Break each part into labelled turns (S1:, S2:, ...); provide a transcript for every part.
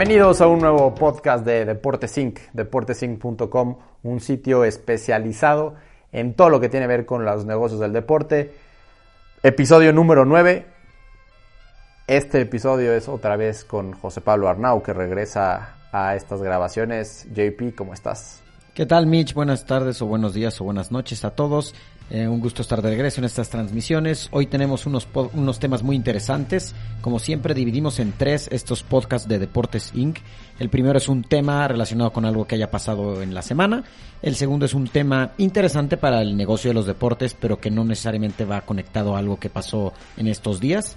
S1: Bienvenidos a un nuevo podcast de Deportes Inc., deportesinc.com, un sitio especializado en todo lo que tiene que ver con los negocios del deporte. Episodio número 9. Este episodio es otra vez con José Pablo Arnau, que regresa a estas grabaciones. JP, ¿cómo estás?
S2: ¿Qué tal, Mitch? Buenas tardes o buenos días o buenas noches a todos. Eh, un gusto estar de regreso en estas transmisiones. Hoy tenemos unos, unos temas muy interesantes. Como siempre, dividimos en tres estos podcasts de Deportes Inc. El primero es un tema relacionado con algo que haya pasado en la semana. El segundo es un tema interesante para el negocio de los deportes, pero que no necesariamente va conectado a algo que pasó en estos días.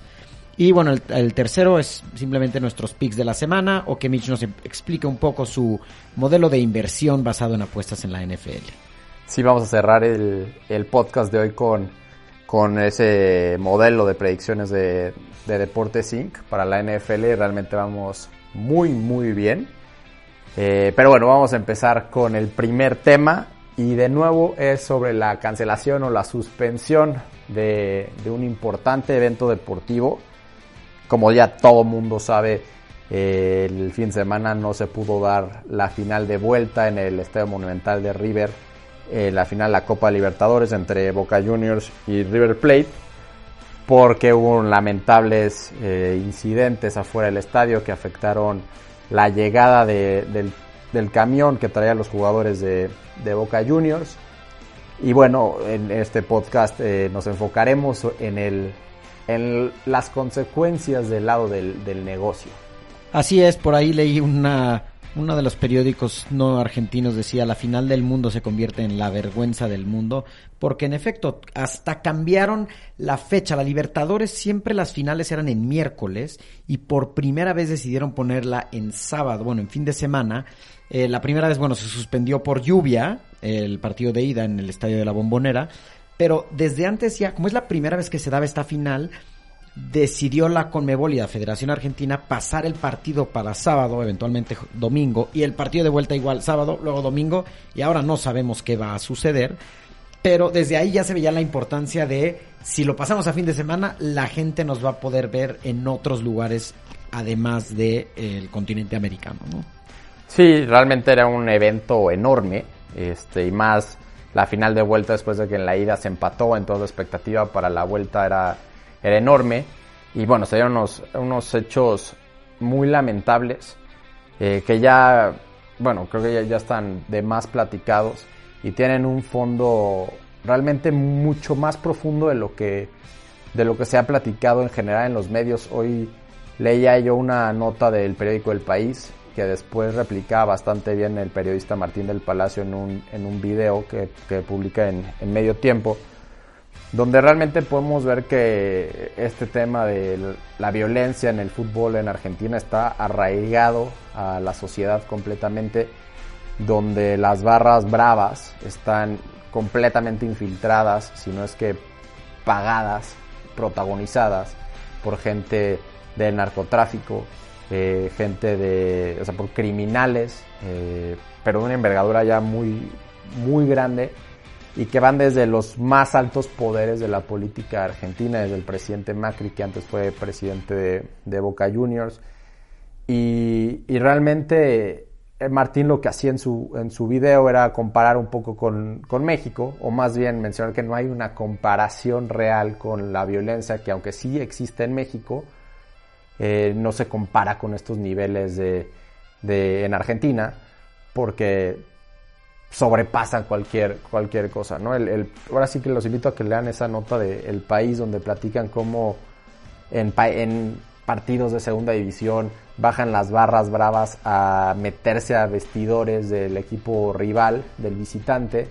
S2: Y bueno, el, tercero es simplemente nuestros picks de la semana o que Mitch nos explique un poco su modelo de inversión basado en apuestas en la NFL
S1: sí vamos a cerrar el, el podcast de hoy con, con ese modelo de predicciones de, de Deportes Inc. para la NFL. Realmente vamos muy, muy bien. Eh, pero bueno, vamos a empezar con el primer tema. Y de nuevo es sobre la cancelación o la suspensión de, de un importante evento deportivo. Como ya todo mundo sabe, eh, el fin de semana no se pudo dar la final de vuelta en el Estadio Monumental de River eh, la final la Copa Libertadores entre Boca Juniors y River Plate porque hubo lamentables eh, incidentes afuera del estadio que afectaron la llegada del, camión que traía los jugadores de, Boca Juniors. Y bueno, en este podcast eh, nos enfocaremos en, el, en las consecuencias del lado del, del negocio.
S2: Así es, por ahí leí una, uno de los periódicos no argentinos decía la final del mundo se convierte en la vergüenza del mundo, porque en efecto hasta cambiaron la fecha. La Libertadores siempre las finales eran en miércoles y por primera vez decidieron ponerla en sábado, bueno, en fin de semana. Eh, la primera vez, bueno, se suspendió por lluvia el partido de ida en el Estadio de la Bombonera, pero desde antes ya, como es la primera vez que se daba esta final, decidió la Conmebol y la Federación Argentina pasar el partido para sábado, eventualmente domingo, y el partido de vuelta igual sábado, luego domingo, y ahora no sabemos qué va a suceder. Pero desde ahí ya se veía la importancia de, si lo pasamos a fin de semana, la gente nos va a poder ver en otros lugares, además del el continente americano, ¿no?
S1: Sí, realmente era un evento enorme, este, y más la final de vuelta después de que en la ida se empató, en toda la expectativa para la vuelta era era enorme. Y bueno, se dieron unos, hechos muy lamentables eh, que ya, bueno, creo que ya, están de más platicados y tienen un fondo realmente mucho más profundo de lo que de lo que se ha platicado en general en los medios. Hoy leía yo una nota del periódico El País que después replicaba bastante bien el periodista Martín del Palacio en un, en un video que, que publica en, en medio tiempo donde realmente podemos ver que este tema de la violencia en el fútbol en Argentina está arraigado a la sociedad completamente, donde las barras bravas están completamente infiltradas, si no es que pagadas, protagonizadas por gente del narcotráfico, eh, gente de, o sea, por criminales, eh, pero de una envergadura ya muy, muy grande y que van desde los más altos poderes de la política argentina, desde el presidente Macri, que antes fue presidente de, Boca Juniors. Y, realmente eh, Martín lo que hacía en su, en su video era comparar un poco con, México, o más bien mencionar que no hay una comparación real con la violencia que aunque sí existe en México, eh, no se compara con estos niveles de, de, en Argentina, porque sobrepasan cualquier, cualquier cosa, ¿no? El, ahora sí que los invito a que lean esa nota de El País donde platican cómo en, en partidos de segunda división bajan las barras bravas a meterse a vestidores del equipo rival, del visitante,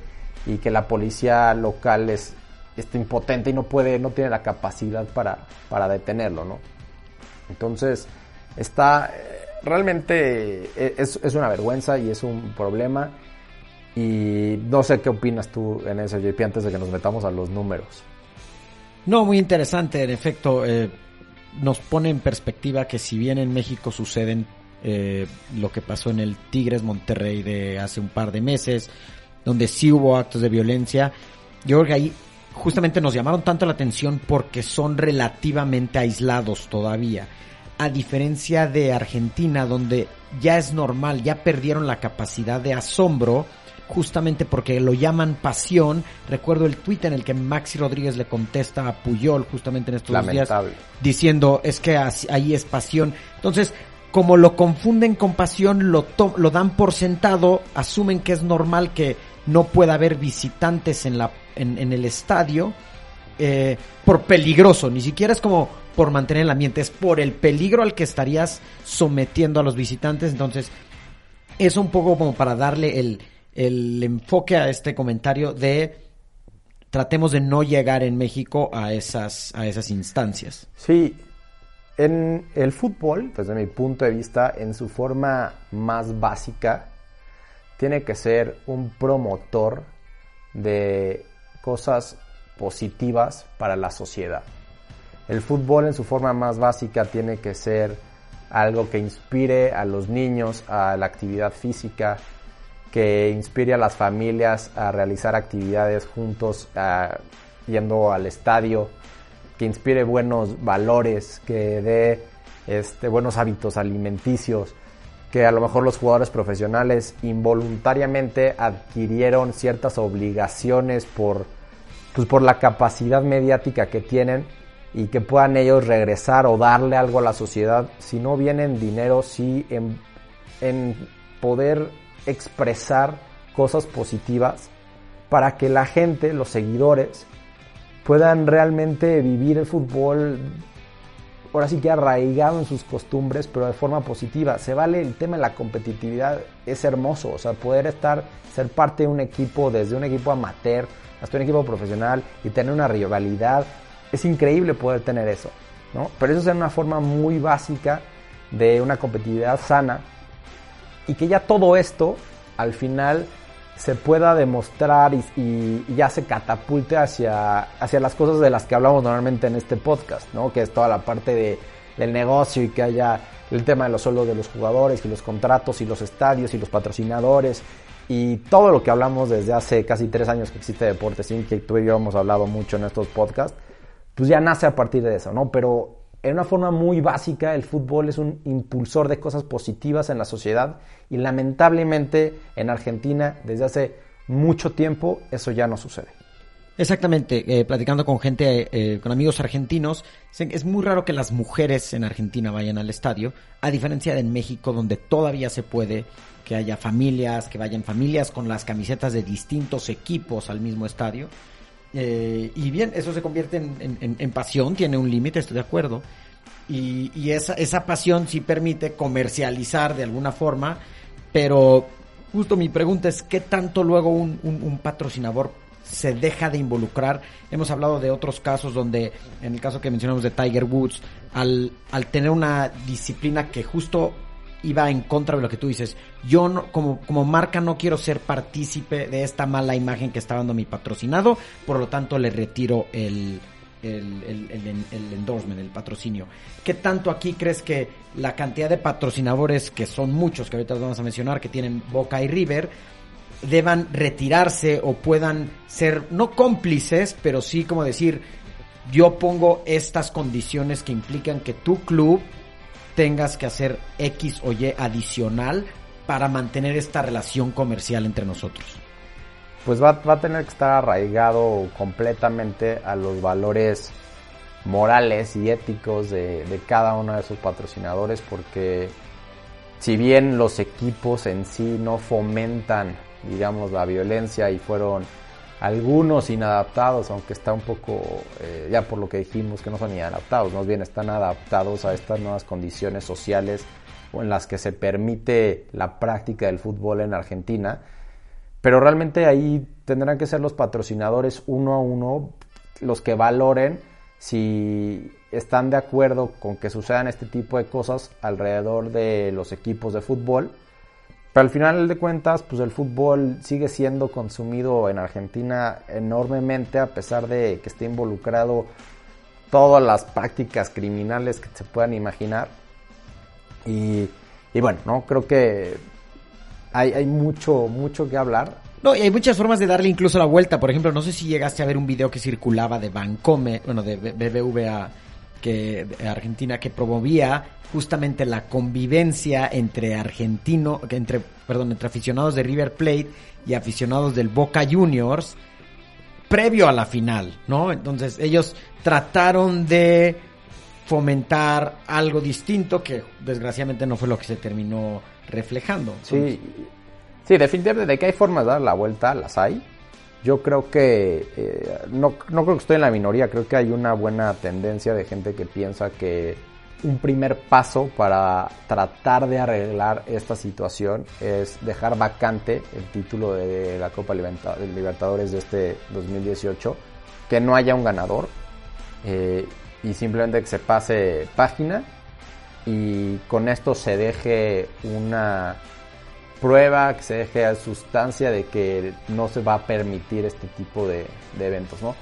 S1: y que la policía local es está impotente y no puede, no tiene la capacidad para, para detenerlo, ¿no? Entonces, está realmente e, es, es una vergüenza y es un problema y no sé qué opinas tú en eso, JP, antes de que nos metamos a los números.
S2: No, muy interesante, en efecto, eh, nos pone en perspectiva que si bien en México suceden eh, lo que pasó en el Tigres Monterrey de hace un par de meses, donde sí hubo actos de violencia, yo creo que ahí justamente nos llamaron tanto la atención porque son relativamente aislados todavía, a diferencia de Argentina, donde ya es normal, ya perdieron la capacidad de asombro justamente porque lo llaman pasión. Recuerdo el tuit en el que Maxi Rodríguez le contesta a Puyol justamente en estos días diciendo es que ahí es pasión. Entonces, como lo confunden con pasión, lo, lo dan por sentado, asumen que es normal que no pueda haber visitantes en, la, en, el estadio eh, por peligroso, ni siquiera es como por mantener el ambiente, es por el peligro al que estarías sometiendo a los visitantes, entonces es un poco como para darle el, el enfoque a este comentario de tratemos de no llegar en México a esas, a esas instancias.
S1: Sí, en el fútbol, desde mi punto de vista, en su forma más básica, tiene que ser un promotor de cosas positivas para la sociedad. El fútbol en su forma más básica tiene que ser algo que inspire a los niños a la actividad física, que inspire a las familias a realizar actividades juntos, yendo al estadio, que inspire buenos valores, que dé este, buenos hábitos alimenticios, que a lo mejor los jugadores profesionales involuntariamente adquirieron ciertas obligaciones por, pues por la capacidad mediática que tienen y que puedan ellos regresar o darle algo a la sociedad, si no vienen dinero, sí en, en poder expresar cosas positivas para que la gente, los seguidores, puedan realmente vivir el fútbol, ahora sí que arraigado en sus costumbres, pero de forma positiva. Se vale el tema de la competitividad, es hermoso, o sea, poder estar, ser parte de un equipo, desde un equipo amateur hasta un equipo profesional y tener una rivalidad, es increíble poder tener eso, ¿no? Pero eso es una forma muy básica de una competitividad sana y que ya todo esto al final se pueda demostrar y, ya se catapulte hacia, hacia las cosas de las que hablamos normalmente en este podcast, ¿no? Que es toda la parte de, del negocio y que haya el tema de los sueldos de los jugadores y los contratos y los estadios y los patrocinadores y todo lo que hablamos desde hace casi tres años que existe Deportes Inc., que tú y yo hemos hablado mucho en estos podcasts, pues ya nace a partir de eso, ¿no? Pero en una forma muy básica, el fútbol es un impulsor de cosas positivas en la sociedad y lamentablemente en Argentina desde hace mucho tiempo eso ya no sucede.
S2: Exactamente, eh, platicando con gente, eh, con amigos argentinos, es muy raro que las mujeres en Argentina vayan al estadio, a diferencia de en México donde todavía se puede que haya familias, que vayan familias con las camisetas de distintos equipos al mismo estadio. Eh, y bien, eso se convierte en, pasión, tiene un límite, estoy de acuerdo. Y, esa, esa pasión sí permite comercializar de alguna forma, pero justo mi pregunta es, ¿qué tanto luego un, patrocinador se deja de involucrar. Hemos hablado de otros casos donde, en el caso que mencionamos de Tiger Woods, al, al tener una disciplina que justo iba en contra de lo que tú dices. Yo no, como, como marca no quiero ser partícipe de esta mala imagen que está dando mi patrocinado, por lo tanto le retiro el, el, el, endorsement, el patrocinio. ¿Qué tanto aquí crees que la cantidad de patrocinadores, que son muchos, que ahorita vamos a mencionar, que tienen Boca y River, deban retirarse o puedan ser, no cómplices, pero sí como decir, yo pongo estas condiciones que implican que tu club tengas que hacer X o Y adicional para mantener esta relación comercial entre nosotros?
S1: Pues va, va, a tener que estar arraigado completamente a los valores morales y éticos de, cada uno de sus patrocinadores porque si bien los equipos en sí no fomentan digamos la violencia y fueron algunos inadaptados, aunque está un poco, eh, ya por lo que dijimos, que no son inadaptados, más bien están adaptados a estas nuevas condiciones sociales en las que se permite la práctica del fútbol en Argentina. Pero realmente ahí tendrán que ser los patrocinadores uno a uno los que valoren si están de acuerdo con que sucedan este tipo de cosas alrededor de los equipos de fútbol pero al final de cuentas, pues el fútbol sigue siendo consumido en Argentina enormemente, a pesar de que esté involucrado todas las prácticas criminales que se puedan imaginar. Y, bueno, no creo que hay, hay, mucho, mucho que hablar.
S2: No, y hay muchas formas de darle incluso la vuelta. Por ejemplo, no sé si llegaste a ver un video que circulaba de Bancome, bueno, de BBVA que Argentina que promovía justamente la convivencia entre argentino, entre perdón, entre aficionados de River Plate y aficionados del Boca Juniors previo a la final, ¿no? Entonces ellos trataron de fomentar algo distinto que desgraciadamente no fue lo que se terminó reflejando.
S1: Sí, sí, definitivamente de que hay formas de dar la vuelta, las hay. Yo creo que, eh, no, no creo que estoy en la minoría, creo que hay una buena tendencia de gente que piensa que un primer paso para tratar de arreglar esta situación es dejar vacante el título de la Copa Libertadores de este 2018, que no haya un ganador eh, y simplemente que se pase página y con esto se deje una prueba, que se deje a sustancia de que no se va a permitir este tipo de, eventos, ¿no?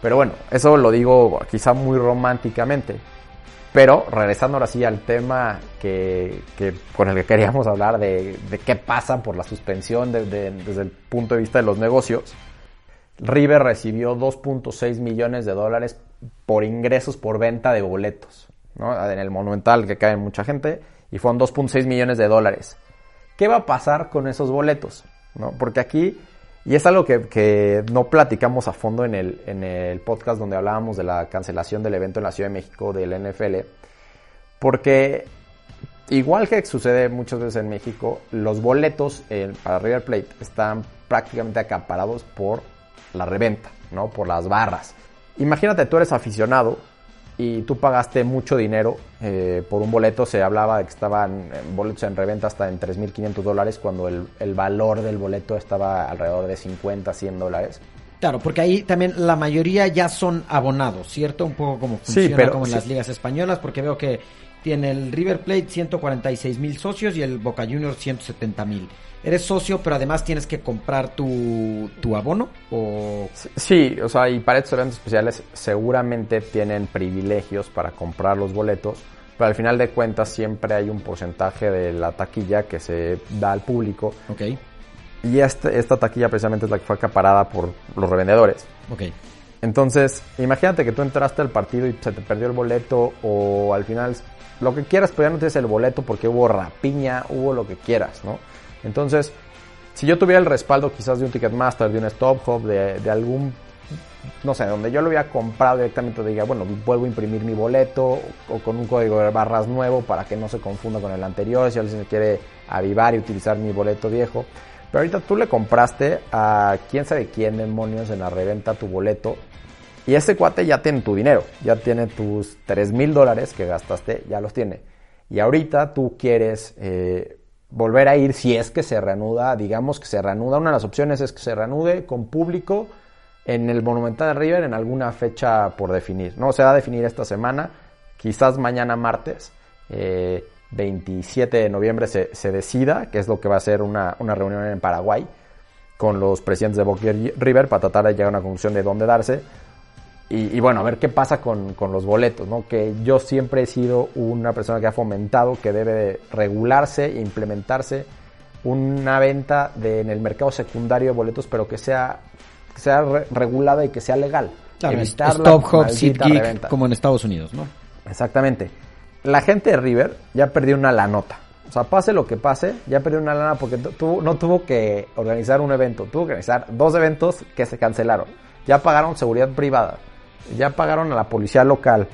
S1: Pero bueno, eso lo digo quizá muy románticamente pero regresando ahora sí al tema que, con el que queríamos hablar de, qué pasa por la suspensión desde el punto de vista de los negocios, River recibió 2.6 millones de dólares por ingresos por venta de boletos, en el Monumental que cae mucha gente, y fueron 2.6 millones de dólares. ¿Qué va a pasar con esos boletos? ¿No? Porque aquí y es algo que, no platicamos a fondo en el, en el podcast donde hablábamos de la cancelación del evento en la Ciudad de México del NFL. Porque igual que sucede muchas veces en México, los boletos para River Plate están prácticamente acaparados por la reventa, ¿no? Por las barras. Imagínate, tú eres aficionado y tú pagaste mucho dinero eh, por un boleto. Se hablaba de que estaban boletos en reventa hasta en 3.500 dólares cuando el, el, valor del boleto estaba alrededor de 50, 100 dólares.
S2: Claro, porque ahí también la mayoría ya son abonados, ¿cierto? Un poco como funciona como en las ligas españolas, porque veo que tiene el River Plate 146 mil socios y el Boca Juniors 170 mil eres socio, pero además tienes que comprar tu, abono o...
S1: Sí, o sea, y para estos eventos especiales seguramente tienen privilegios para comprar los boletos, pero al final de cuentas siempre hay un porcentaje de la taquilla que se da al público.
S2: Ok.
S1: Y este, esta taquilla precisamente es la que fue acaparada por los revendedores.
S2: Ok.
S1: Entonces, imagínate que tú entraste al partido y se te perdió el boleto o al final lo que quieras, pero ya no tienes el boleto porque hubo rapiña, hubo lo que quieras, ¿no? Entonces, si yo tuviera el respaldo quizás de un Ticketmaster, de un Stop Hub, de, algún, no sé, donde yo lo hubiera comprado directamente, diga, bueno, vuelvo a imprimir mi boleto o, con un código de barras nuevo para que no se confunda con el anterior, si alguien quiere avivar y utilizar mi boleto viejo. Pero ahorita tú le compraste a quién sabe quién demonios en la reventa tu boleto y ese cuate ya tiene tu dinero, ya tiene tus 3 mil dólares que gastaste, ya los tiene. Y ahorita tú quieres eh, volver a ir si es que se reanuda, digamos que se reanuda. Una de las opciones es que se reanude con público en el Monumental de River en alguna fecha por definir. No se va a definir esta semana, quizás mañana martes. 27 eh, de noviembre se, se, decida, que es lo que va a ser una, una reunión en Paraguay con los presidentes de Boca River para tratar de llegar a una conclusión de dónde darse. Y, bueno, a ver qué pasa con, con, los boletos, ¿no? Que yo siempre he sido una persona que ha fomentado que debe regularse e implementarse una venta de, en el mercado secundario de boletos, pero que sea, sea regulada y que sea legal.
S2: Claro, Stop Hop, como en Estados Unidos, ¿no?
S1: Exactamente. La gente de River ya perdió una lanota. O sea, pase lo que pase, ya perdió una lana porque no tuvo que organizar un evento, tuvo que organizar dos eventos que se cancelaron. Ya pagaron seguridad privada ya pagaron a la policía local,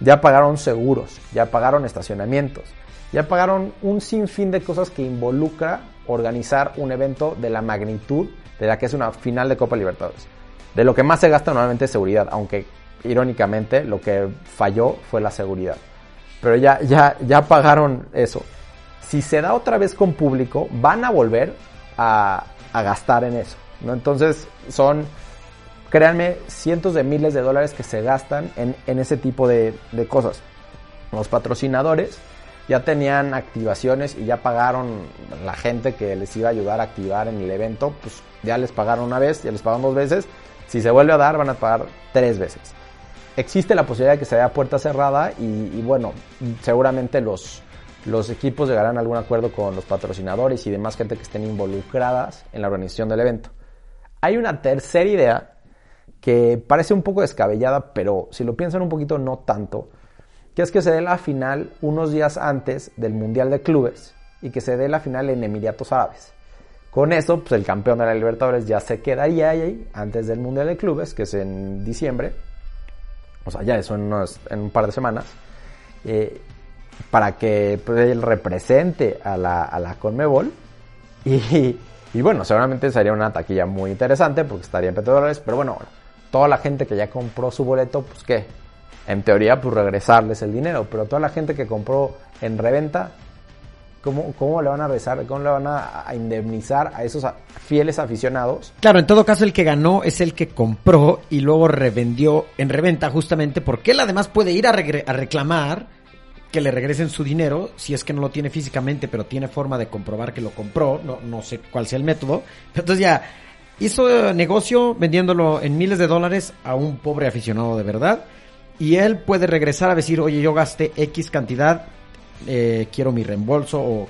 S1: ya pagaron seguros, ya pagaron estacionamientos, ya pagaron un sinfín de cosas que involucra organizar un evento de la magnitud de la que es una final de Copa Libertadores. De lo que más se gasta normalmente es seguridad, aunque irónicamente lo que falló fue la seguridad. Pero ya, ya, ya pagaron eso. Si se da otra vez con público, van a volver a, a gastar en eso. ¿no? Entonces son créanme, cientos de miles de dólares que se gastan en, ese tipo de, cosas. Los patrocinadores ya tenían activaciones y ya pagaron la gente que les iba a ayudar a activar en el evento, pues ya les pagaron una vez, ya les pagaron dos veces. Si se vuelve a dar, van a pagar tres veces. Existe la posibilidad de que se vea puerta cerrada y, bueno, seguramente los, los equipos llegarán a algún acuerdo con los patrocinadores y demás gente que estén involucradas en la organización del evento. Hay una tercera idea que parece un poco descabellada, pero si lo piensan un poquito, no tanto. que es que se dé la final unos días antes del Mundial de Clubes y que se dé la final en Emiratos Árabes. Con eso, pues el campeón de la Libertadores ya se quedaría ahí antes del Mundial de Clubes, que es en diciembre. O sea, ya eso en, un par de semanas. Eh, para que pues, él represente a la, a la Conmebol. Y, y, bueno, seguramente sería una taquilla muy interesante porque estaría en petrodólares. Pero bueno, toda la gente que ya compró su boleto, pues qué. En teoría, pues regresarles el dinero. Pero toda la gente que compró en reventa, ¿Cómo, ¿Cómo, le van a besar, cómo le van a, indemnizar a esos fieles aficionados?
S2: Claro, en todo caso el que ganó es el que compró y luego revendió en reventa justamente porque él además puede ir a, a reclamar que le regresen su dinero si es que no lo tiene físicamente pero tiene forma de comprobar que lo compró, no, no sé cuál sea el método. Entonces ya hizo negocio vendiéndolo en miles de dólares a un pobre aficionado de verdad y él puede regresar a decir, oye, yo gasté X cantidad eh, quiero mi reembolso o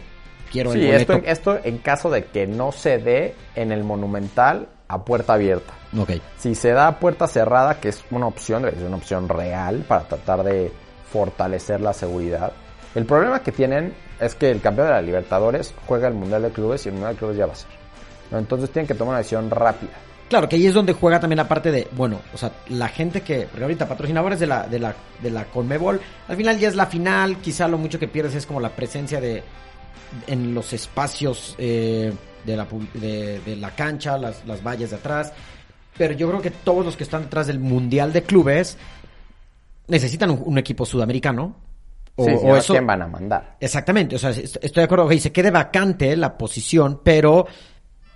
S2: quiero
S1: el boleto. Esto, esto en caso de que no se dé en el Monumental a puerta abierta.
S2: Okay.
S1: Si se da a puerta cerrada, que es una opción, es una opción real para tratar de fortalecer la seguridad. El problema que tienen es que el campeón de la Libertadores juega el Mundial de Clubes y el Mundial de Clubes ya va a ser. Entonces tienen que tomar una decisión rápida.
S2: Claro, que ahí es donde juega también la parte de, bueno, o sea, la gente que, porque ahorita patrocinadores de la, de la, de la Conmebol, al final ya es la final, quizá lo mucho que pierdes es como la presencia de, en los espacios eh, de, la, de, la cancha, las, las vallas de atrás, pero yo creo que todos los que están detrás del Mundial de Clubes necesitan un, equipo sudamericano,
S1: o, sí, o eso, quién van a mandar.
S2: Exactamente, o sea, estoy de acuerdo, que se quede vacante la posición, pero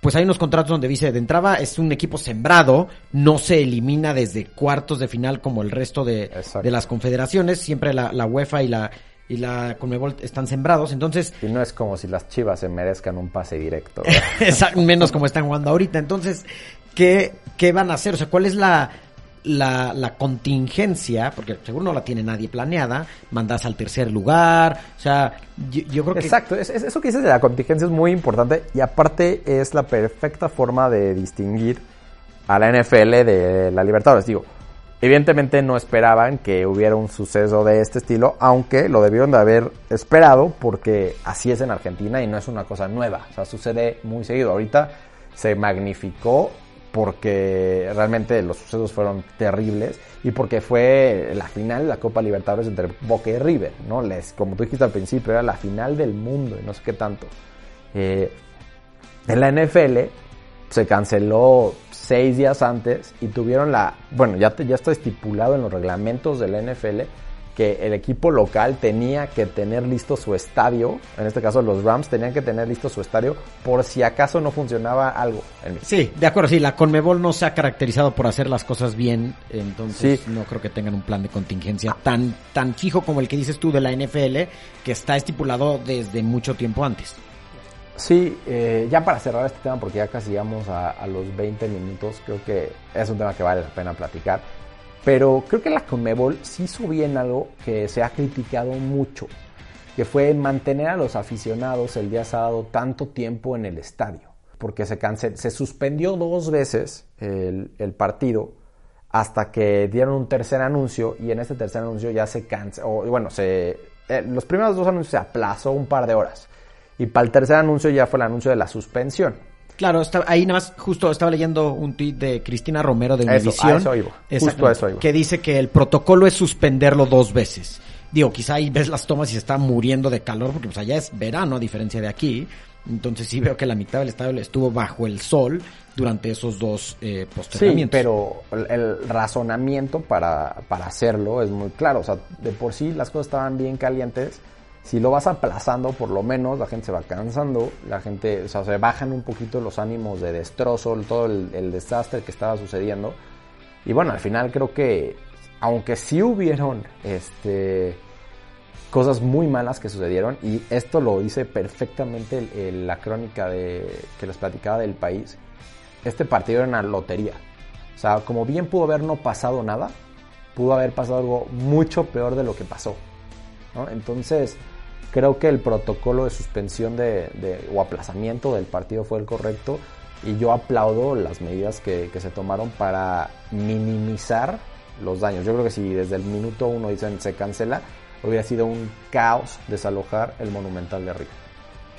S2: pues hay unos contratos donde dice, de entrada es un equipo sembrado, no se elimina desde cuartos de final como el resto de, las confederaciones, siempre la, UEFA y la y la Conmebol están sembrados, entonces...
S1: Y no es como si las Chivas se merezcan un pase directo.
S2: menos como están jugando ahorita. Entonces, ¿qué, ¿qué van a hacer? O sea, ¿cuál es la, la, contingencia, porque seguro no la tiene nadie planeada, mandas al tercer lugar, o sea, yo, creo que...
S1: Exacto, eso que dices de la contingencia es muy importante y aparte es la perfecta forma de distinguir a la NFL de la Libertadores. Digo, evidentemente no esperaban que hubiera un suceso de este estilo, aunque lo debieron de haber esperado porque así es en Argentina y no es una cosa nueva, o sea, sucede muy seguido. Ahorita se magnificó porque realmente los sucesos fueron terribles y porque fue la final de la Copa Libertadores entre Boca y River, ¿no? Les, como tú dijiste al principio, era la final del mundo y no sé qué tanto. Eh, en la NFL se canceló seis días antes y tuvieron la, bueno, ya, ya está estipulado en los reglamentos de la NFL que el equipo local tenía que tener listo su estadio, en este caso los Rams tenían que tener listo su estadio por si acaso no funcionaba algo. En
S2: sí, de acuerdo, sí, la Conmebol no se ha caracterizado por hacer las cosas bien, entonces no creo que tengan un plan de contingencia tan, tan fijo como el que dices tú de la NFL, que está estipulado desde mucho tiempo antes.
S1: Sí, eh, ya para cerrar este tema, porque ya casi llegamos a, a los 20 minutos, creo que es un tema que vale la pena platicar. Pero creo que la Conmebol sí hizo bien algo que se ha criticado mucho, que fue mantener a los aficionados el día sábado tanto tiempo en el estadio, porque se, se suspendió dos veces el, partido hasta que dieron un tercer anuncio y en este tercer anuncio ya se canceló, bueno, se, eh, los primeros dos anuncios se aplazó un par de horas y para el tercer anuncio ya fue el anuncio de la suspensión.
S2: Claro, ahí nada más justo estaba leyendo un tuit de Cristina Romero de Univision.
S1: Eso, eso Justo eso
S2: Que dice que el protocolo es suspenderlo dos veces. Digo, quizá ahí ves las tomas y se está muriendo de calor porque pues allá es verano a diferencia de aquí. Entonces sí veo que la mitad del estadio estuvo bajo el sol durante esos dos eh,
S1: Sí, pero el, razonamiento para, para hacerlo es muy claro. O sea, de por sí las cosas estaban bien calientes si lo vas aplazando, por lo menos la gente se va cansando, la gente, o sea, se bajan un poquito los ánimos de destrozo, todo el, desastre que estaba sucediendo. Y bueno, al final creo que, aunque sí hubieron este, cosas muy malas que sucedieron, y esto lo dice perfectamente la crónica de, que les platicaba del país, este partido era una lotería. O sea, como bien pudo haber no pasado nada, pudo haber pasado algo mucho peor de lo que pasó. Entonces, Creo que el protocolo de suspensión de, o aplazamiento del partido fue el correcto y yo aplaudo las medidas que, se tomaron para minimizar los daños. Yo creo que si desde el minuto uno dicen se cancela, hubiera sido un caos desalojar el Monumental de arriba.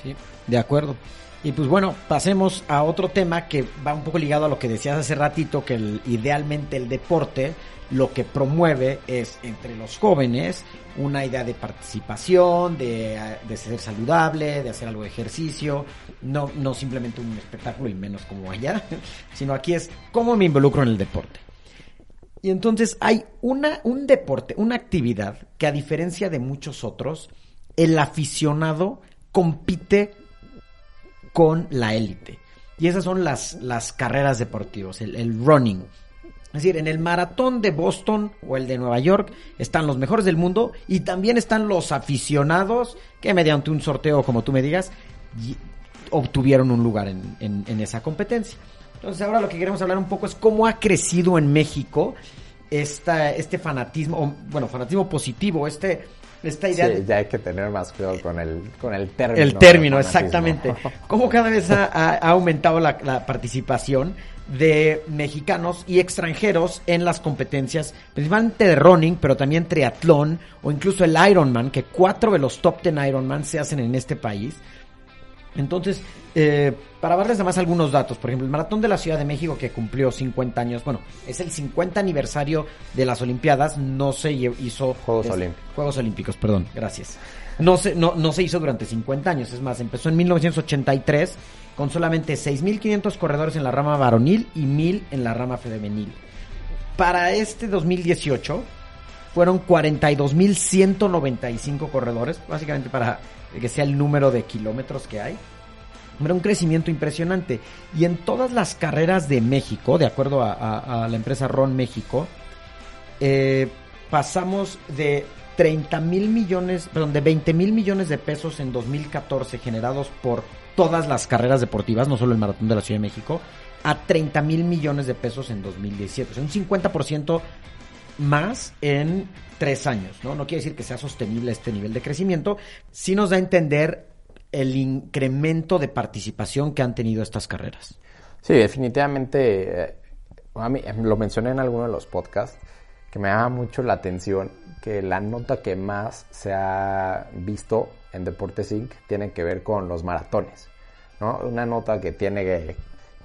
S2: Sí, de acuerdo. Y pues bueno, pasemos a otro tema que va un poco ligado a lo que decías hace ratito, que idealmente el deporte lo que promueve es entre los jóvenes una idea de participación, de, ser saludable, de hacer algo de ejercicio, no, no simplemente un espectáculo y menos como allá, sino aquí es cómo me involucro en el deporte. Y entonces hay una, un deporte, una actividad que a diferencia de muchos otros, el aficionado compite con la élite. Y esas son las, las carreras deportivas, el running. Es decir, en el maratón de Boston o el de Nueva York están los mejores del mundo y también están los aficionados que mediante un sorteo, como tú me digas, obtuvieron un lugar en, esa competencia. Entonces ahora lo que queremos hablar un poco es cómo ha crecido en México esta, este fanatismo, bueno, fanatismo positivo, este, esta idea.
S1: Sí, ya hay que tener más cuidado con el, con el término.
S2: El término, exactamente. Cómo cada vez ha, aumentado la, la participación de mexicanos y extranjeros en las competencias, principalmente de running, pero también triatlón o incluso el Ironman, que cuatro de los top ten Ironman se hacen en este país. Entonces, eh, para darles además algunos datos, por ejemplo, el Maratón de la Ciudad de México que cumplió 50 años, bueno, es el 50 aniversario de las Olimpiadas, no se hizo...
S1: Juegos Olímpicos.
S2: Juegos Olímpicos, perdón, gracias. No se, no, no se hizo durante 50 años, es más, empezó en 1983 con solamente 6.500 corredores en la rama varonil y 1.000 en la rama femenil. Para este 2018 fueron 42.195 corredores, básicamente para que sea el número de kilómetros que hay. Era un crecimiento impresionante. Y en todas las carreras de México, de acuerdo a, la empresa RON México, eh, pasamos de 30 mil millones, perdón, de 20 mil millones de pesos en 2014 generados por todas las carreras deportivas, no solo el Maratón de la Ciudad de México, a 30 mil millones de pesos en 2017. O sea, un 50% más en tres años, ¿no? No quiere decir que sea sostenible este nivel de crecimiento, sí nos da a entender el incremento de participación que han tenido estas carreras.
S1: Sí, definitivamente, eh, a mí, lo mencioné en alguno de los podcasts, que me llama mucho la atención que la nota que más se ha visto en Deportes Inc. tiene que ver con los maratones. ¿no? Una nota que tiene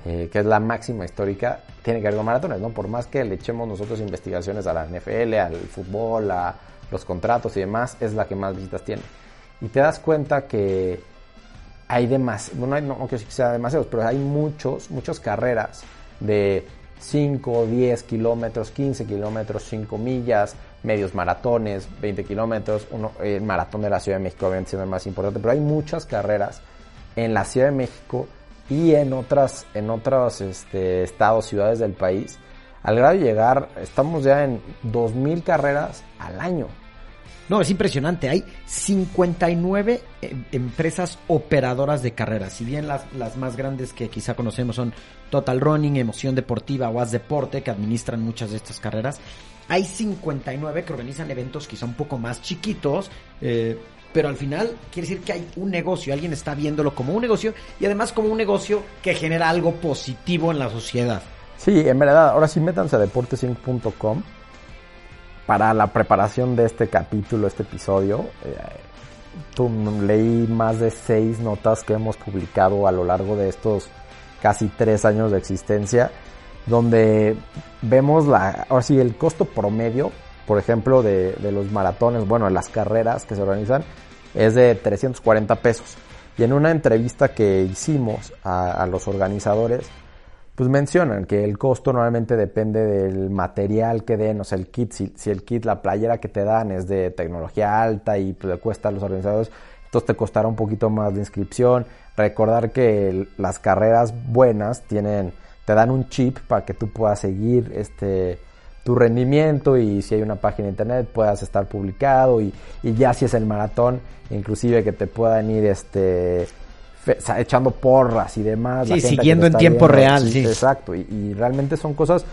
S1: eh, que es la máxima histórica, tiene que ver con maratones, ¿no? Por más que le echemos nosotros investigaciones a la NFL, al fútbol, a los contratos y demás, es la que más visitas tiene. Y te das cuenta que hay demasiados, no, no, no quiero que sea demasiados, pero hay muchos, muchas carreras de 5, 10 kilómetros, 15 kilómetros, 5 millas, medios maratones, 20 kilómetros, el maratón de la Ciudad de México obviamente siendo el más importante, pero hay muchas carreras en la Ciudad de México y en otras, en otros este, estados, ciudades del país, al grado de llegar, estamos ya en 2.000 carreras al año.
S2: No, es impresionante. Hay 59 eh, empresas operadoras de carreras. Si bien las, las más grandes que quizá conocemos son Total Running, Emoción Deportiva o As Deporte, que administran muchas de estas carreras, hay 59 que organizan eventos quizá un poco más chiquitos, eh, pero al final quiere decir que hay un negocio, alguien está viéndolo como un negocio y además como un negocio que genera algo positivo en la sociedad.
S1: Sí, en verdad, ahora sí métanse a deportesinc.com para la preparación de este capítulo, este episodio. Eh, leí más de seis notas que hemos publicado a lo largo de estos casi tres años de existencia donde vemos la, ahora sí, el costo promedio, por ejemplo, de, los maratones, bueno, de las carreras que se organizan, es de 340 pesos. Y en una entrevista que hicimos a, los organizadores, pues mencionan que el costo normalmente depende del material que den, o sea, el kit, si, si el kit, la playera que te dan es de tecnología alta y pues, le cuesta a los organizadores, entonces te costará un poquito más de inscripción. Recordar que las carreras buenas tienen te dan un chip para que tú puedas seguir este tu rendimiento y si hay una página de internet puedas estar publicado y, ya si es el maratón inclusive que te puedan ir este echando porras y demás
S2: sí, siguiendo en tiempo real sí.
S1: exacto y, realmente son cosas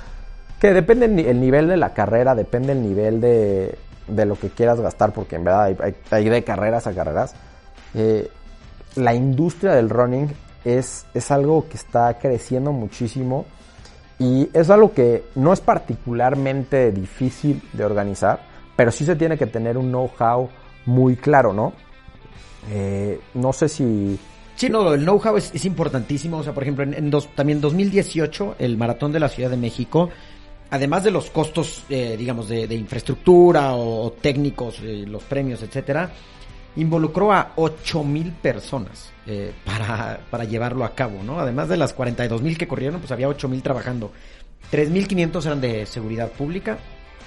S1: que dependen el nivel de la carrera depende el nivel de, de lo que quieras gastar porque en verdad hay, hay, de carreras a carreras eh, la industria del running es, es algo que está creciendo muchísimo y es algo que no es particularmente difícil de organizar, pero sí se tiene que tener un know-how muy claro, ¿no? Eh, no sé si...
S2: Sí, no, el know-how es, importantísimo. O sea, por ejemplo, en, en dos, también 2018, el Maratón de la Ciudad de México, además de los costos, eh, digamos, de, infraestructura o, técnicos, eh, los premios, etcétera, involucró a 8 mil personas eh, para, para, llevarlo a cabo, ¿no? Además de las 42 mil que corrieron, pues había 8 mil trabajando. 3.500 eran de seguridad pública,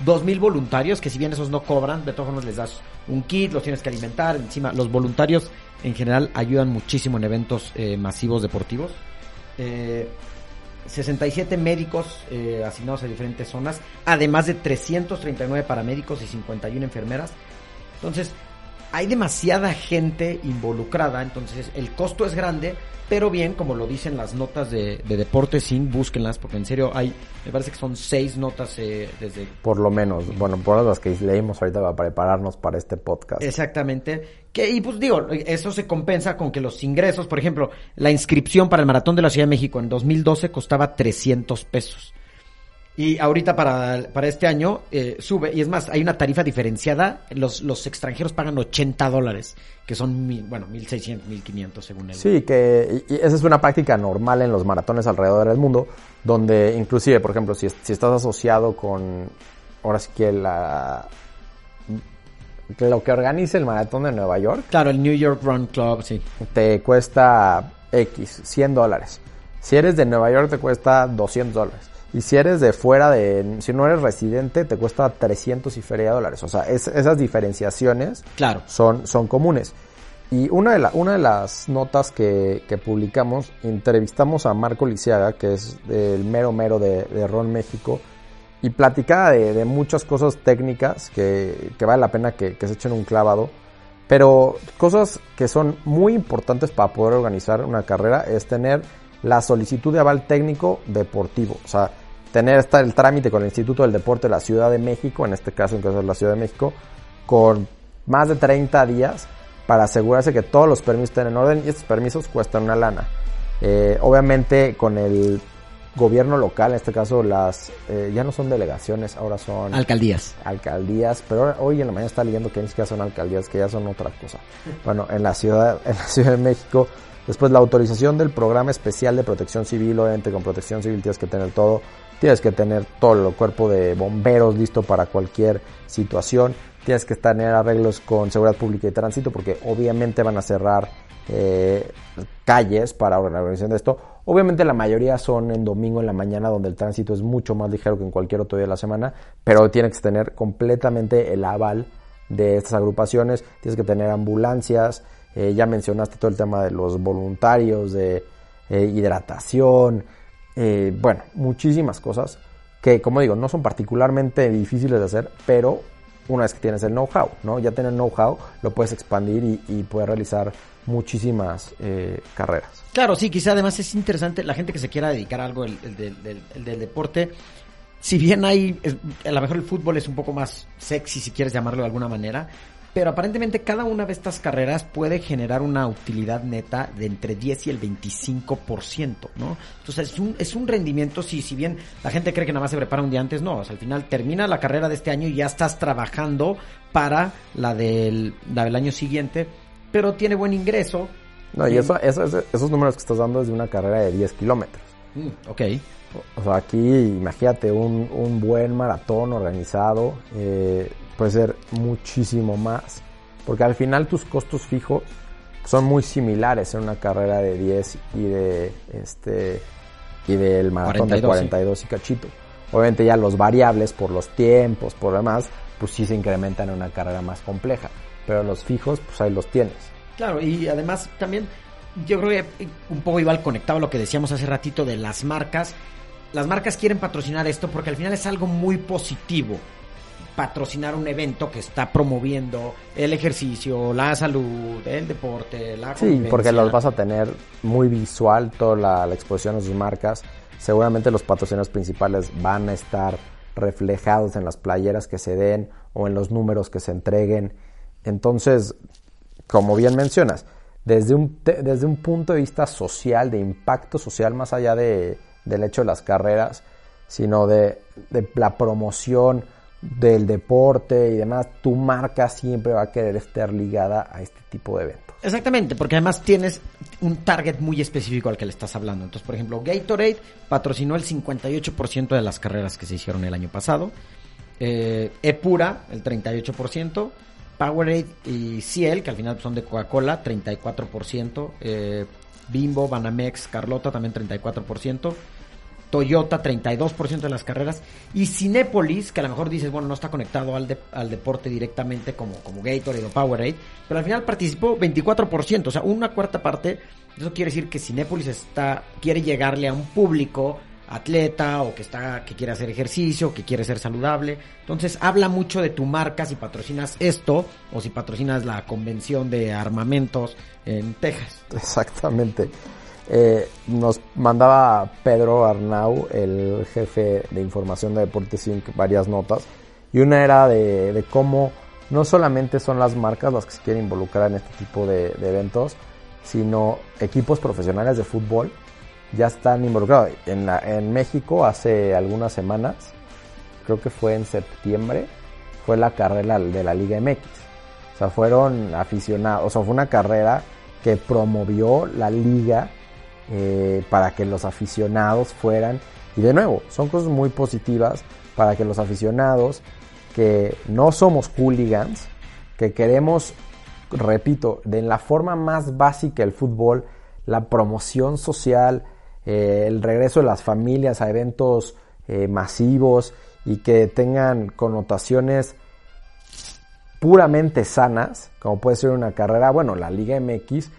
S2: 2.000 voluntarios, que si bien esos no cobran, de todas formas les das un kit, los tienes que alimentar, encima los voluntarios en general ayudan muchísimo en eventos eh, masivos deportivos. 67 eh, médicos eh, asignados a diferentes zonas, además de 339 paramédicos y 51 enfermeras. Entonces, hay demasiada gente involucrada, entonces el costo es grande, pero bien, como lo dicen las notas de, de Deportes Sin, búsquenlas, porque en serio hay, me parece que son seis notas eh, desde...
S1: Por lo menos, bueno, por las que leímos ahorita para prepararnos para este podcast.
S2: Exactamente. Que, y pues digo, eso se compensa con que los ingresos, por ejemplo, la inscripción para el Maratón de la Ciudad de México en 2012 costaba 300 pesos. Y ahorita para, para este año eh, sube, y es más, hay una tarifa diferenciada, los, los extranjeros pagan 80 dólares, que son, mil, bueno, 1.600, 1.500 según él.
S1: Sí, que y esa es una práctica normal en los maratones alrededor del mundo, donde inclusive, por ejemplo, si, si estás asociado con, ahora sí que la... Lo que organiza el maratón de Nueva York.
S2: Claro, el New York Run Club, sí.
S1: Te cuesta X, 100 dólares. Si eres de Nueva York te cuesta 200 dólares. Y si eres de fuera de, si no eres residente, te cuesta 300 y feria dólares. O sea, esas diferenciaciones
S2: claro.
S1: son, son comunes. Y una de, la, una de las notas que, que, publicamos, entrevistamos a Marco Lisiaga, que es el mero mero de, de Ron México, y platicaba de, de muchas cosas técnicas que, que, vale la pena que, que se echen un clavado. Pero cosas que son muy importantes para poder organizar una carrera es tener la solicitud de aval técnico deportivo. O sea, tener esta, el trámite con el Instituto del Deporte de la Ciudad de México, en este caso en caso de la Ciudad de México, con más de 30 días para asegurarse que todos los permisos estén en orden y estos permisos cuestan una lana. Eh, obviamente con el gobierno local, en este caso las eh, ya no son delegaciones, ahora son
S2: alcaldías.
S1: Alcaldías, pero hoy en la mañana está leyendo que ni siquiera son alcaldías, que ya son otra cosa. Bueno, en la ciudad, en la Ciudad de México Después la autorización del programa especial de protección civil, obviamente con protección civil tienes que tener todo, tienes que tener todo el cuerpo de bomberos listo para cualquier situación, tienes que tener arreglos con seguridad pública y tránsito porque obviamente van a cerrar eh, calles para la organización de esto. Obviamente la mayoría son en domingo en la mañana donde el tránsito es mucho más ligero que en cualquier otro día de la semana, pero tienes que tener completamente el aval de estas agrupaciones, tienes que tener ambulancias, eh, ya mencionaste todo el tema de los voluntarios, de eh, hidratación, eh, bueno, muchísimas cosas que, como digo, no son particularmente difíciles de hacer, pero una vez que tienes el know-how, ¿no? Ya tener know-how, lo puedes expandir y, y puedes realizar muchísimas carreras.
S2: Claro, sí, quizá además es interesante la gente que se quiera dedicar a algo del, del deporte. Si bien hay, a lo mejor el fútbol es un poco más sexy, si quieres llamarlo de alguna manera, pero aparentemente cada una de estas carreras puede generar una utilidad neta de entre 10 y el 25%, ¿no? Entonces es un, es un rendimiento, si, si bien la gente cree que nada más se prepara un día antes, no, o sea, al final termina la carrera de este año y ya estás trabajando para la del, la del año siguiente, pero tiene buen ingreso.
S1: No, y eso, esos números que estás dando es de una carrera de 10 kilómetros.
S2: Mm, ok.
S1: O sea, aquí imagínate un, un buen maratón organizado, eh, puede ser muchísimo más. Porque al final tus costos fijos son muy similares en una carrera de 10 y de este y del maratón de 42 y cachito. Obviamente ya los variables por los tiempos, por demás, pues sí se incrementan en una carrera más compleja. Pero los fijos, pues ahí los tienes.
S2: Claro, y además también yo creo que un poco igual conectado a lo que decíamos hace ratito de las marcas. Las marcas quieren patrocinar esto porque al final es algo muy positivo patrocinar un evento que está promoviendo el ejercicio, la salud, el deporte, la
S1: Sí, porque los vas a tener muy visual toda la, exposición de sus marcas. Seguramente los patrocinadores principales van a estar reflejados en las playeras que se den o en los números que se entreguen. Entonces, como bien mencionas, desde un, desde un punto de vista social, de impacto social, más allá de, del hecho de las carreras, sino de, de la promoción del deporte y demás, tu marca siempre va a querer estar ligada a este tipo de eventos.
S2: Exactamente, porque además tienes un target muy específico al que le estás hablando. Entonces, por ejemplo, Gatorade patrocinó el 58% de las carreras que se hicieron el año pasado. Eh, Epura, el 38%. Powerade y Ciel, que al final son de Coca-Cola, 34%. Eh, Bimbo, Banamex, Carlota, también 34%. Toyota 32% de las carreras y Cinépolis, que a lo mejor dices, bueno, no está conectado al, al deporte directamente como, como Gatorade o Powerade, pero al final participó 24%, o sea, una cuarta parte. Eso quiere decir que Cinépolis está, quiere llegarle a un público atleta o que está que quiere hacer ejercicio, que quiere ser saludable. Entonces, habla mucho de tu marca si patrocinas esto o si patrocinas la convención de armamentos en Texas.
S1: Exactamente. Eh, nos mandaba Pedro Arnau, el jefe de información de Deportes Inc., varias notas. Y una era de, cómo no solamente son las marcas las que se quieren involucrar en este tipo de, eventos, sino equipos profesionales de fútbol ya están involucrados. En, en México hace algunas semanas, creo que fue en septiembre, fue la carrera de la Liga MX. O sea, fueron aficionados, o sea, fue una carrera que promovió la liga eh, para que los aficionados fueran. Y de nuevo, son cosas muy positivas para que los aficionados que no somos hooligans, que queremos, repito, de la forma más básica el fútbol, la promoción social, eh, el regreso de las familias a eventos eh, masivos y que tengan connotaciones puramente sanas, como puede ser una carrera, bueno, la Liga MX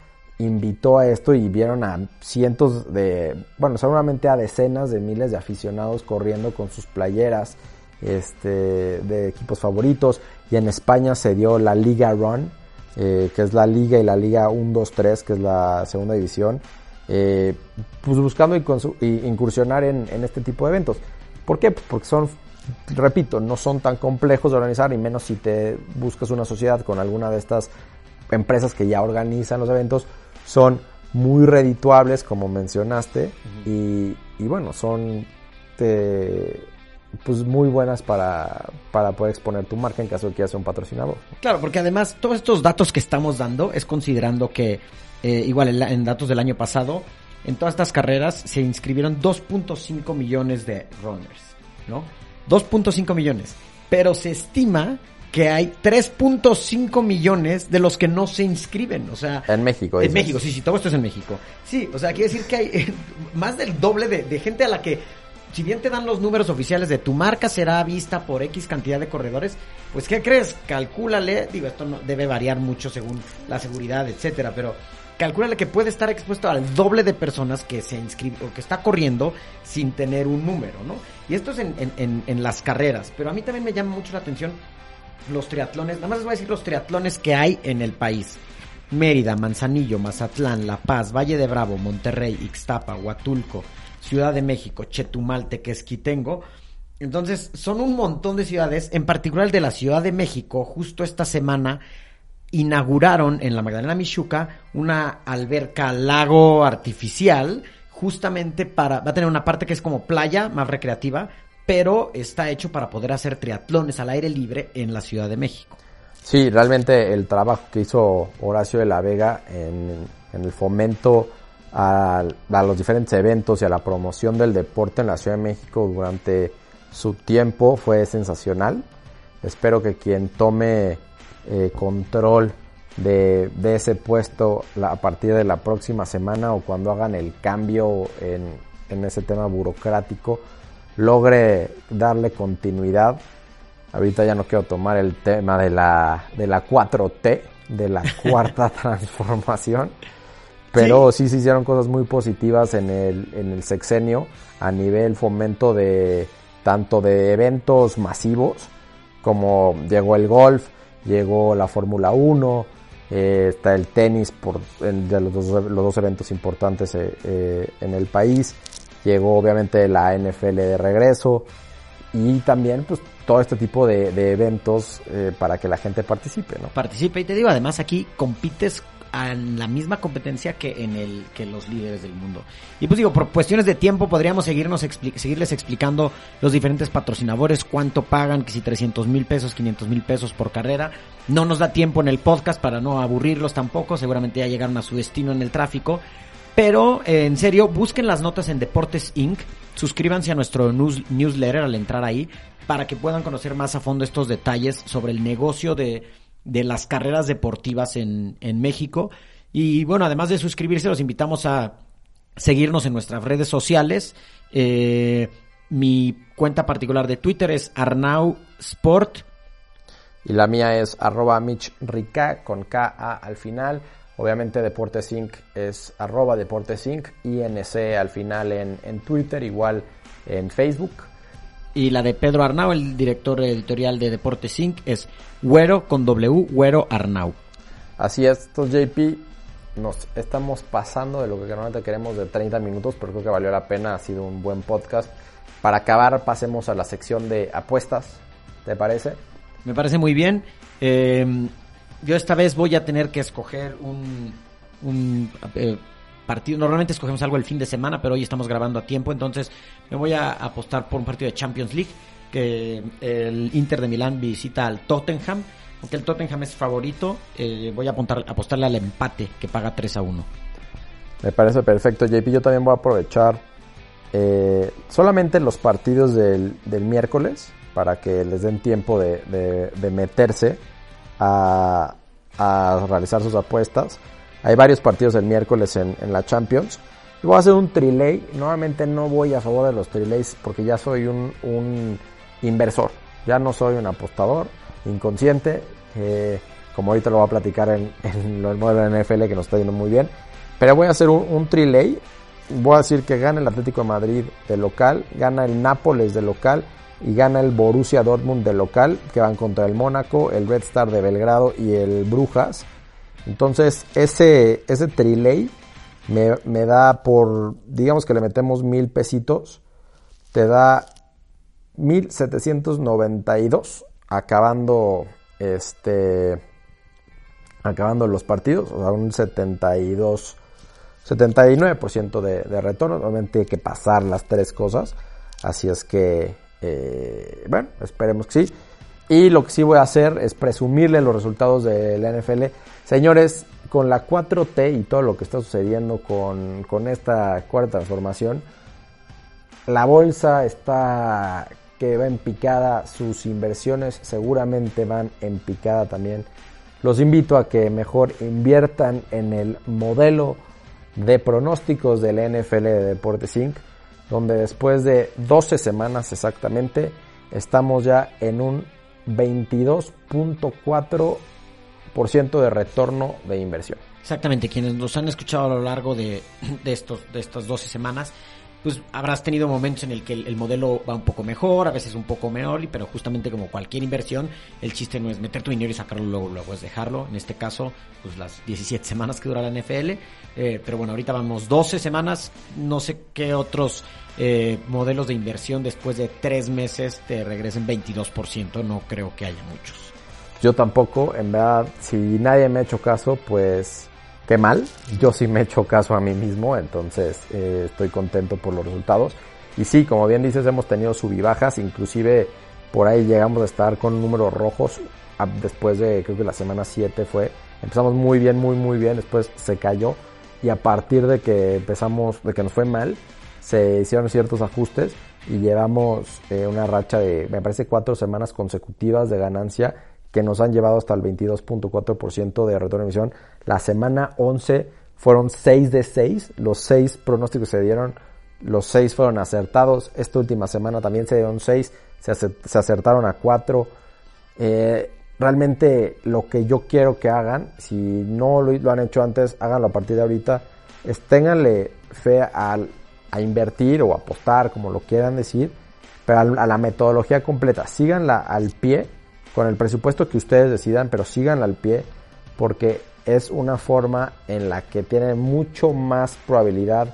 S1: invitó a esto y vieron a cientos de, bueno, seguramente a decenas de miles de aficionados corriendo con sus playeras este, de equipos favoritos. Y en España se dio la Liga Run, eh, que es la Liga y la Liga 1, 2, 3, que es la segunda división, eh, pues buscando incursionar en, en este tipo de eventos. ¿Por qué? Pues porque son repito, no son tan complejos de organizar, y menos si te buscas una sociedad con alguna de estas empresas que ya organizan los eventos, son muy redituables, como mencionaste, y, bueno, son pues muy buenas para, para poder exponer tu marca en caso de que quieras ser un patrocinador.
S2: Claro, porque además todos estos datos que estamos dando es considerando que, eh, igual en, en, datos del año pasado, en todas estas carreras se inscribieron 2.5 millones de runners, ¿no? 2.5 millones. Pero se estima que hay 3.5 millones de los que no se inscriben, o sea...
S1: En México.
S2: En México, sí, sí, todo esto es en México. Sí, o sea, quiere decir que hay eh, más del doble de, gente a la que, si bien te dan los números oficiales de tu marca será vista por X cantidad de corredores, pues ¿qué crees? Calcúlale, digo, esto no debe variar mucho según la seguridad, etcétera, pero calcúlale que puede estar expuesto al doble de personas que se inscriben o que está corriendo sin tener un número, ¿no? Y esto es en, en, en las carreras, pero a mí también me llama mucho la atención los triatlones, nada más les voy a decir los triatlones que hay en el país. Mérida, Manzanillo, Mazatlán, La Paz, Valle de Bravo, Monterrey, Ixtapa, Huatulco, Ciudad de México, Chetumal, Tequesquitengo. Entonces, son un montón de ciudades, en particular de la Ciudad de México, justo esta semana inauguraron en la Magdalena Michuca una alberca lago artificial justamente para va a tener una parte que es como playa más recreativa pero está hecho para poder hacer triatlones al aire libre en la Ciudad de México.
S1: Sí, realmente el trabajo que hizo Horacio de la Vega en, el fomento a, los diferentes eventos y a la promoción del deporte en la Ciudad de México durante su tiempo fue sensacional. Espero que quien tome eh, control de, ese puesto a partir de la próxima semana o cuando hagan el cambio en ese tema burocrático logre darle continuidad. Ahorita ya no quiero tomar el tema de la, de la 4T, de la cuarta transformación, pero sí. se hicieron cosas muy positivas en el, en el sexenio a nivel fomento de tanto de eventos masivos como llegó el golf, llegó la Fórmula 1, eh, está el tenis por de los dos, los dos eventos importantes eh, eh, en el país llegó obviamente la NFL de regreso y también pues todo este tipo de, eventos eh, para que la gente participe, ¿no?
S2: Participe y te digo, además aquí compites en la misma competencia que en el que los líderes del mundo. Y pues digo, por cuestiones de tiempo podríamos seguirnos seguirles explicando los diferentes patrocinadores, cuánto pagan, que si 300 mil pesos, 500 mil pesos por carrera. No nos da tiempo en el podcast para no aburrirlos tampoco, seguramente ya llegaron a su destino en el tráfico. Pero eh, en serio, busquen las notas en Deportes Inc. Suscríbanse a nuestro newsletter al entrar ahí para que puedan conocer más a fondo estos detalles sobre el negocio de, de las carreras deportivas en, en México. Y bueno, además de suscribirse, los invitamos a seguirnos en nuestras redes sociales. Eh, mi cuenta particular de Twitter es Arnau Sport.
S1: Y la mía es arroba Mitch con K-A al final. Obviamente Deportes Inc. es arroba Deportes Inc. INC al final en, en Twitter, igual en Facebook.
S2: Y la de Pedro Arnau, el director editorial de Deportes Inc., es Güero con W, Güero Arnau.
S1: Así es, entonces JP, nos estamos pasando de lo que normalmente queremos de 30 minutos, pero creo que valió la pena, ha sido un buen podcast. Para acabar, pasemos a la sección de apuestas, ¿te parece?
S2: Me parece muy bien. Eh, yo esta vez voy a tener que escoger un, eh, partido. Normalmente escogemos algo el fin de semana, pero hoy estamos grabando a tiempo, entonces me voy a apostar por un partido de Champions League que el Inter de Milán visita al Tottenham. Aunque el Tottenham es favorito, eh, voy a apuntar, apostarle al empate que paga 3 a 1.
S1: Me parece perfecto, JP. Yo también voy a aprovechar eh, solamente los partidos del, miércoles para que les den tiempo de, meterse a, realizar sus apuestas. Hay varios partidos el miércoles en, la Champions. Voy a hacer un trilay. Normalmente no voy a favor de los trilays porque ya soy un, inversor. Ya no soy un apostador inconsciente. como ahorita lo voy a platicar en, en lo de la NFL que nos está yendo muy bien. Pero voy a hacer un, un. Voy a decir que gana el Atlético de Madrid de local, gana el Nápoles de local y gana el Borussia Dortmund de local, que van contra el Mónaco, el Red Star de Belgrado y el Brujas. Entonces, ese, ese trilay me, me, da por, digamos que le metemos mil pesitos, te da 1792 acabando este acabando los partidos, o sea, un 72 79% de, de retorno, obviamente hay que pasar las tres cosas, así es que eh, bueno, esperemos que sí. Y lo que sí voy a hacer es presumirle los resultados de la NFL. Señores, con la 4T y todo lo que está sucediendo con, con esta cuarta transformación, la bolsa está que va en picada, sus inversiones seguramente van en picada también. Los invito a que mejor inviertan en el modelo de pronósticos del NFL de Deportes Inc., donde después de 12 semanas exactamente estamos ya en un 22.4% de retorno de inversión.
S2: Exactamente, quienes nos han escuchado a lo largo de, estos, de estas 12 semanas, pues habrás tenido momentos en el que el, modelo va un poco mejor, a veces un poco menor, pero justamente como cualquier inversión, el chiste no es meter tu dinero y sacarlo luego, luego es dejarlo. En este caso, pues las 17 semanas que dura la NFL. Eh, pero bueno, ahorita vamos 12 semanas, no sé qué otros eh, modelos de inversión después de tres meses te regresen 22%, no creo que haya muchos.
S1: Yo tampoco, en verdad, si nadie me ha hecho caso, pues qué mal. Yo sí me he hecho caso a mí mismo, entonces eh, estoy contento por los resultados. Y sí, como bien dices, hemos tenido subibajas, inclusive por ahí llegamos a estar con números rojos después de, creo que la semana 7 fue. Empezamos muy bien, muy, muy bien, después se cayó y a partir de que empezamos, de que nos fue mal, se hicieron ciertos ajustes y llevamos eh, una racha de, me parece, cuatro semanas consecutivas de ganancia que nos han llevado hasta el 22.4% de retorno de emisión. La semana 11 fueron 6 de 6, los 6 pronósticos se dieron, los 6 fueron acertados. Esta última semana también se dieron 6, se, acertaron a 4. Eh, realmente lo que yo quiero que hagan, si no lo, han hecho antes, háganlo a partir de ahorita, es ténganle fe al a invertir o apostar, como lo quieran decir, pero a la metodología completa. Síganla al pie, con el presupuesto que ustedes decidan, pero síganla al pie, porque es una forma en la que tienen mucho más probabilidad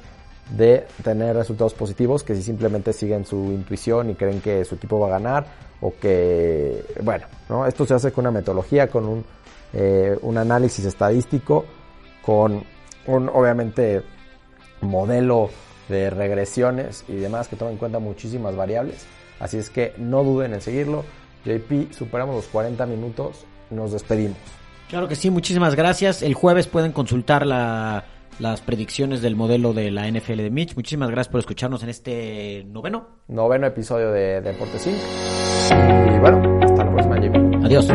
S1: de tener resultados positivos que si simplemente siguen su intuición y creen que su equipo va a ganar o que, bueno, ¿no? esto se hace con una metodología, con un, eh, un análisis estadístico con un, obviamente, modelo de regresiones y demás que toma en cuenta muchísimas variables. Así es que no duden en seguirlo. JP, superamos los 40 minutos, nos despedimos.
S2: Claro que sí, muchísimas gracias. El jueves pueden consultar las predicciones del modelo de la NFL de Mitch. Muchísimas gracias por escucharnos en este noveno.
S1: Noveno episodio de Deportes 5. Y bueno, hasta la próxima, JP.
S2: Adiós.